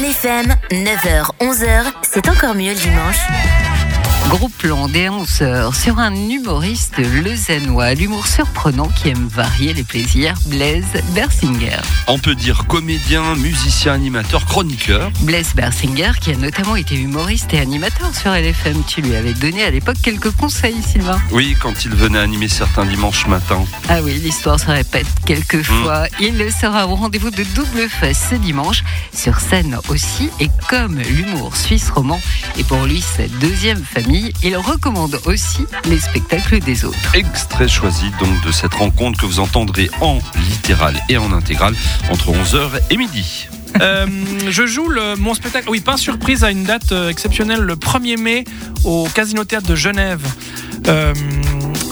LFM, 9h, 11h, c'est encore mieux le dimanche. Groupe plan des 11h sur un humoriste lausannois, l'humour surprenant qui aime varier les plaisirs, Blaise Bersinger. On peut dire comédien, musicien, animateur, chroniqueur. Blaise Bersinger qui a notamment été humoriste et animateur sur LFM. Tu lui avais donné à l'époque quelques conseils, Sylvain. Oui, quand il venait animer certains dimanches matins. Ah oui, l'histoire se répète quelquefois. Il sera au rendez-vous de double face ce dimanche, sur scène aussi. Et comme l'humour suisse roman est pour lui sa deuxième famille, il recommande aussi les spectacles des autres. Extrait choisi donc de cette rencontre que vous entendrez en littéral et en intégral entre 11h et midi. Euh, je joue le- mon spectacle, oui, pas surprise, à une date euh, exceptionnelle le 1er mai au Casino Théâtre de Genève. Euh,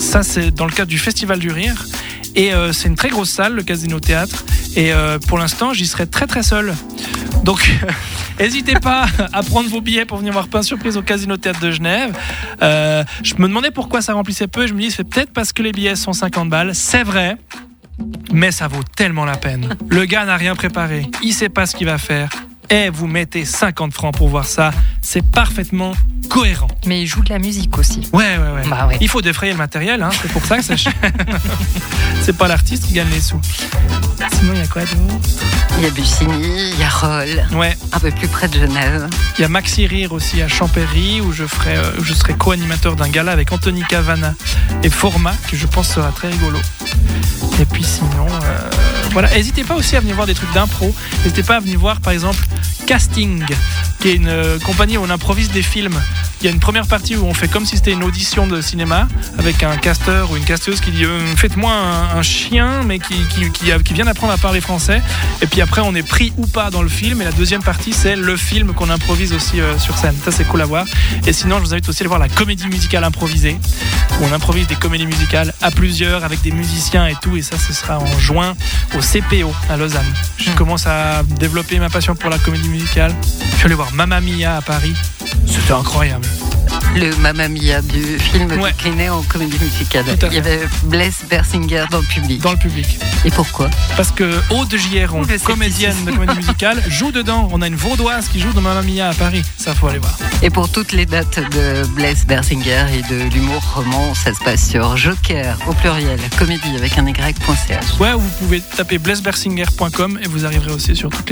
ça, c'est dans le cadre du Festival du Rire. Et euh, c'est une très grosse salle, le Casino Théâtre. Et euh, pour l'instant, j'y serai très très seul. Donc, n'hésitez pas à prendre vos billets pour venir voir Pain Surprise au Casino Théâtre de Genève. Euh, je me demandais pourquoi ça remplissait peu. Et je me dis, c'est peut-être parce que les billets sont 50 balles. C'est vrai. Mais ça vaut tellement la peine. Le gars n'a rien préparé. Il sait pas ce qu'il va faire. Et vous mettez 50 francs pour voir ça. C'est parfaitement cohérent. Mais il joue de la musique aussi. Ouais, ouais, ouais. Bah ouais. Il faut défrayer le matériel, hein. c'est pour ça que ça. c'est pas l'artiste qui gagne les sous. Sinon, il y a quoi d'autre? Il y a Bussigny, il y a Roll, Ouais, un peu plus près de Genève. il y a Maxi Rire aussi à Champéry où je, ferai, euh, où je serai co-animateur d'un gala avec Anthony Cavana et Format, que je pense sera très rigolo. Et puis sinon, euh, voilà. N'hésitez pas aussi à venir voir des trucs d'impro. N'hésitez pas à venir voir par exemple Casting, qui est une euh, compagnie où on improvise des films. Il y a une première partie où on fait comme si c'était une audition de cinéma avec un casteur ou une casteuse qui dit euh, faites-moi un, chien mais qui, qui, qui, qui vient d'apprendre à parler français. Et puis après on est pris ou pas dans le film. Et la deuxième partie c'est le film qu'on improvise aussi sur scène. Ça c'est cool à voir. Et sinon je vous invite aussi à aller voir la comédie musicale improvisée où on improvise des comédies musicales à plusieurs avec des musiciens et tout. Et ça ce sera en juin au CPO à Lausanne. Je commence à développer ma passion pour la comédie musicale. Je suis allé voir Mamma Mia à Paris. C'était incroyable. Le Mamma Mia du film Ouais. décliné en comédie musicale. Il y avait Blaise Bersinger dans le public. Dans le public. Et pourquoi? Parce que Aude Gieron, comédienne de comédie musicale, joue dedans. On a une vaudoise qui joue dans Mamma Mia à Paris. Ça, faut aller voir. Et pour toutes les dates de Blaise Bersinger et de l'humour roman, ça se passe sur Joker au pluriel, comédie avec un y.ch. Ouais, vous pouvez taper blaisbersinger.com et vous arriverez aussi sur toutes les